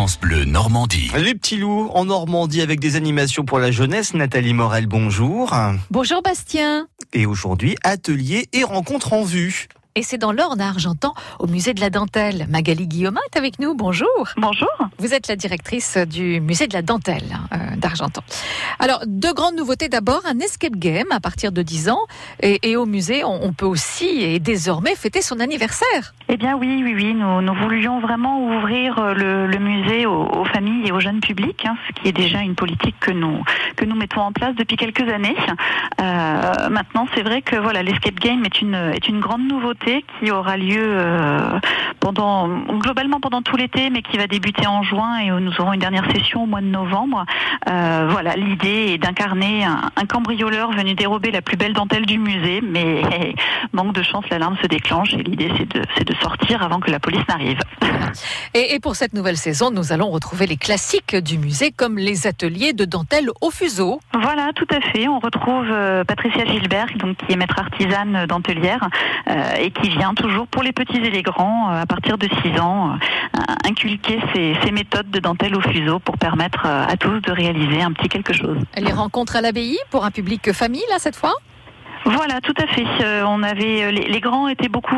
France Bleu Normandie. Les petits loups en Normandie avec des animations pour la jeunesse. Nathalie Morel, bonjour. Bonjour Bastien. Et aujourd'hui, atelier et rencontre en vue. Et c'est dans l'Orne à Argentan, au musée de la dentelle. Magali Guillaume est avec nous. Bonjour. Bonjour. Vous êtes la directrice du musée de la dentelle euh, d'Argentan. Alors, deux grandes nouveautés. D'abord, un escape game à partir de 10 ans. Et, et au musée, on, on, peut aussi et désormais fêter son anniversaire. Eh bien oui, oui, oui. Nous, nous voulions vraiment ouvrir le, le musée aux, aux, familles et aux jeunes publics, hein, ce qui est déjà une politique que nous, que nous mettons en place depuis quelques années. Euh, maintenant, c'est vrai que voilà, l'escape game est une, est une grande nouveauté qui aura lieu euh, pendant globalement pendant tout l'été, mais qui va débuter en juin et où nous aurons une dernière session au mois de novembre. Euh, voilà, l'idée est d'incarner un, un, cambrioleur venu dérober la plus belle dentelle du musée, mais manque de chance, l'alarme se déclenche et l'idée c'est de, c'est de sortir avant que la police n'arrive. Et, et, pour cette nouvelle saison, nous allons retrouver les classiques du musée comme les ateliers de dentelle au fuseau. Voilà, tout à fait. On retrouve euh, Patricia Gilbert, donc qui est maître artisane dentelière euh, et qui vient toujours pour les petits et les grands euh, à partir de 6 ans inculquer ces, méthodes de dentelle au fuseau pour permettre à tous de réaliser un petit quelque chose. Les rencontres à l'abbaye pour un public famille là cette fois? Voilà, tout à fait. Euh, on avait les, les, grands étaient beaucoup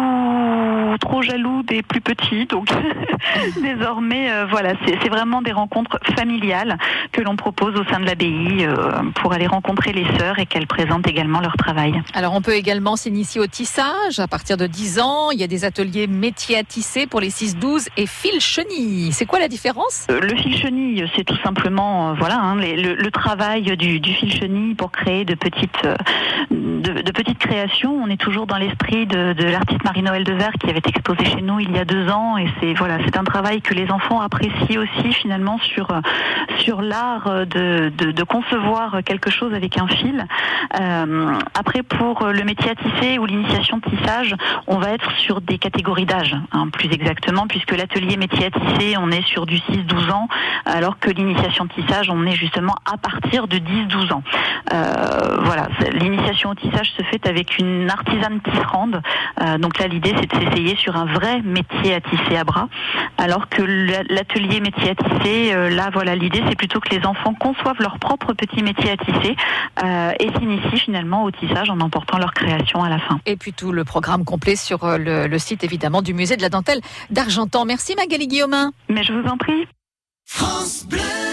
trop jaloux des plus petits, donc désormais, euh, voilà, c'est vraiment des rencontres familiales que l'on propose au sein de l'abbaye euh, pour aller rencontrer les sœurs et qu'elles présentent également leur travail. Alors, on peut également s'initier au tissage à partir de 10 ans. Il y a des ateliers métiers à tisser pour les 6-12 et fil chenille. C'est quoi la différence? Le fil chenille, c'est tout simplement, voilà, hein, les, le, le, travail du, du, fil chenille pour créer de petites de, de, petites créations. On est toujours dans l'esprit de, l'artiste Marie-Noël Devers qui avait exposé chez nous il y a deux ans et c'est voilà, c'est un travail que les enfants apprécient aussi finalement sur l'art de, concevoir quelque chose avec un fil. Euh, après pour le métier à tisser ou l'initiation de tissage, on va être sur des catégories d'âge, hein, plus exactement, puisque l'atelier métier à tisser, on est sur du 6-12 ans, alors que l'initiation de tissage, on est justement à partir de 10-12 ans. Euh, voilà, l'initiation au tissage se fait avec une artisane tisserande. Euh, donc là, l'idée, c'est de s'essayer sur un vrai métier à tisser à bras, alors que l'atelier métier à tisser, euh, là, voilà, l'idée, c'est plutôt que les enfants conçoivent leur propre petit métier à tisser euh, et s'initient finalement au tissage en emportant leur création à la fin. Et puis tout le programme complet sur euh, le, le site évidemment du musée de la dentelle d'Argentan. Merci Magali Guillaumin. Mais je vous en prie. France Bleu